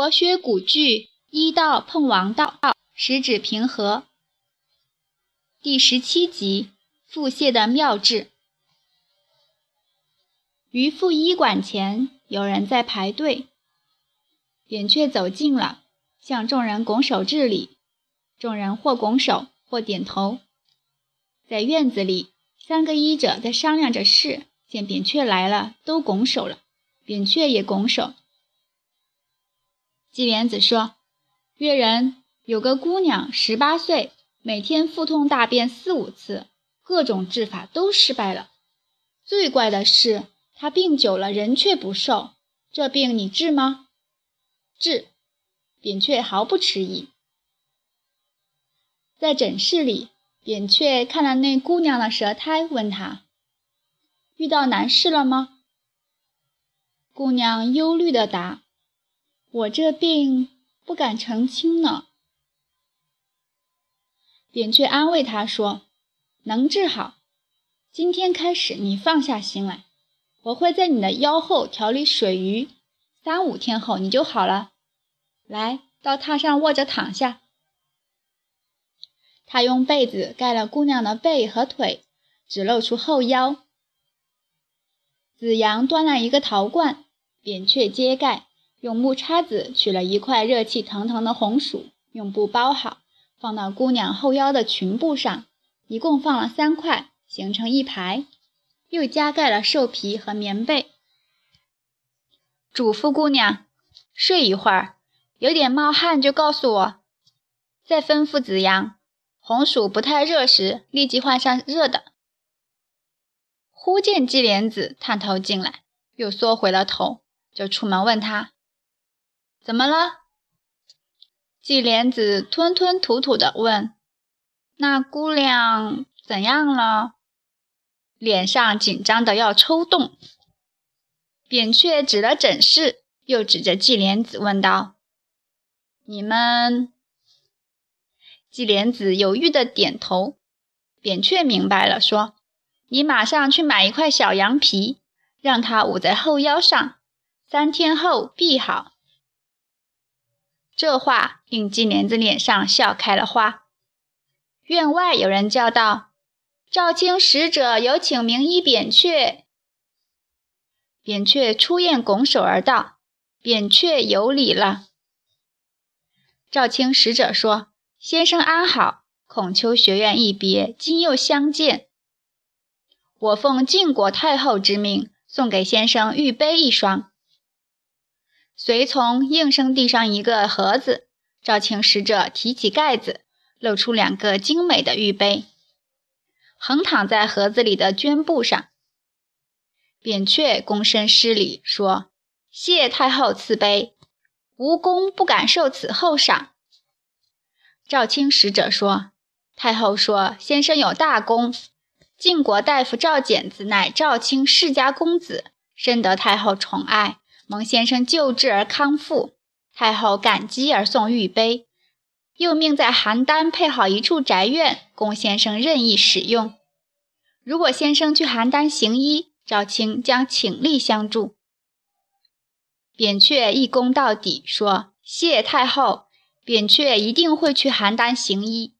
国学古句医道碰王道，十指平和。第十七集腹泻的妙治。于妇医馆前有人在排队，扁鹊走近了，向众人拱手致礼。众人或拱手，或点头。在院子里，三个医者在商量着事，见扁鹊来了，都拱手了。扁鹊也拱手。季莲子说：“越人有个姑娘，十八岁，每天腹痛大便四五次，各种治法都失败了。最怪的是，她病久了，人却不瘦。这病你治吗？”治。扁鹊毫不迟疑。在诊室里，扁鹊看了那姑娘的舌苔，问她：“遇到难事了吗？”姑娘忧虑地答。我这病不敢澄清呢。扁鹊安慰他说：“能治好。今天开始，你放下心来，我会在你的腰后调理水鱼，三五天后你就好了。来到榻上卧着躺下。”他用被子盖了姑娘的背和腿，只露出后腰。子阳端来一个陶罐，扁鹊揭盖。用木叉子取了一块热气腾腾的红薯，用布包好，放到姑娘后腰的裙布上，一共放了三块，形成一排。又加盖了兽皮和棉被，嘱咐姑娘睡一会儿，有点冒汗就告诉我。再吩咐子阳，红薯不太热时，立即换上热的。忽见季莲子探头进来，又缩回了头，就出门问他。怎么了？季莲子吞吞吐吐地问：“那姑娘怎样了？”脸上紧张的要抽动。扁鹊指了诊室，又指着季莲子问道：“你们？”季莲子犹豫的点头。扁鹊明白了，说：“你马上去买一块小羊皮，让它捂在后腰上，三天后必好。”这话令季莲子脸上笑开了花。院外有人叫道：“赵卿使者有请名医扁鹊。”扁鹊出宴拱手而道：“扁鹊有礼了。”赵卿使者说：“先生安好，孔丘学院一别，今又相见。我奉晋国太后之命，送给先生玉杯一双。”随从应声递上一个盒子，赵卿使者提起盖子，露出两个精美的玉杯，横躺在盒子里的绢布上。扁鹊躬身施礼说：“谢太后赐杯，无功不敢受此厚赏。”赵卿使者说：“太后说先生有大功，晋国大夫赵简子乃赵卿世家公子，深得太后宠爱。”蒙先生救治而康复，太后感激而送玉杯，又命在邯郸配好一处宅院，供先生任意使用。如果先生去邯郸行医，赵卿将倾力相助。扁鹊一躬到底，说：“谢太后，扁鹊一定会去邯郸行医。”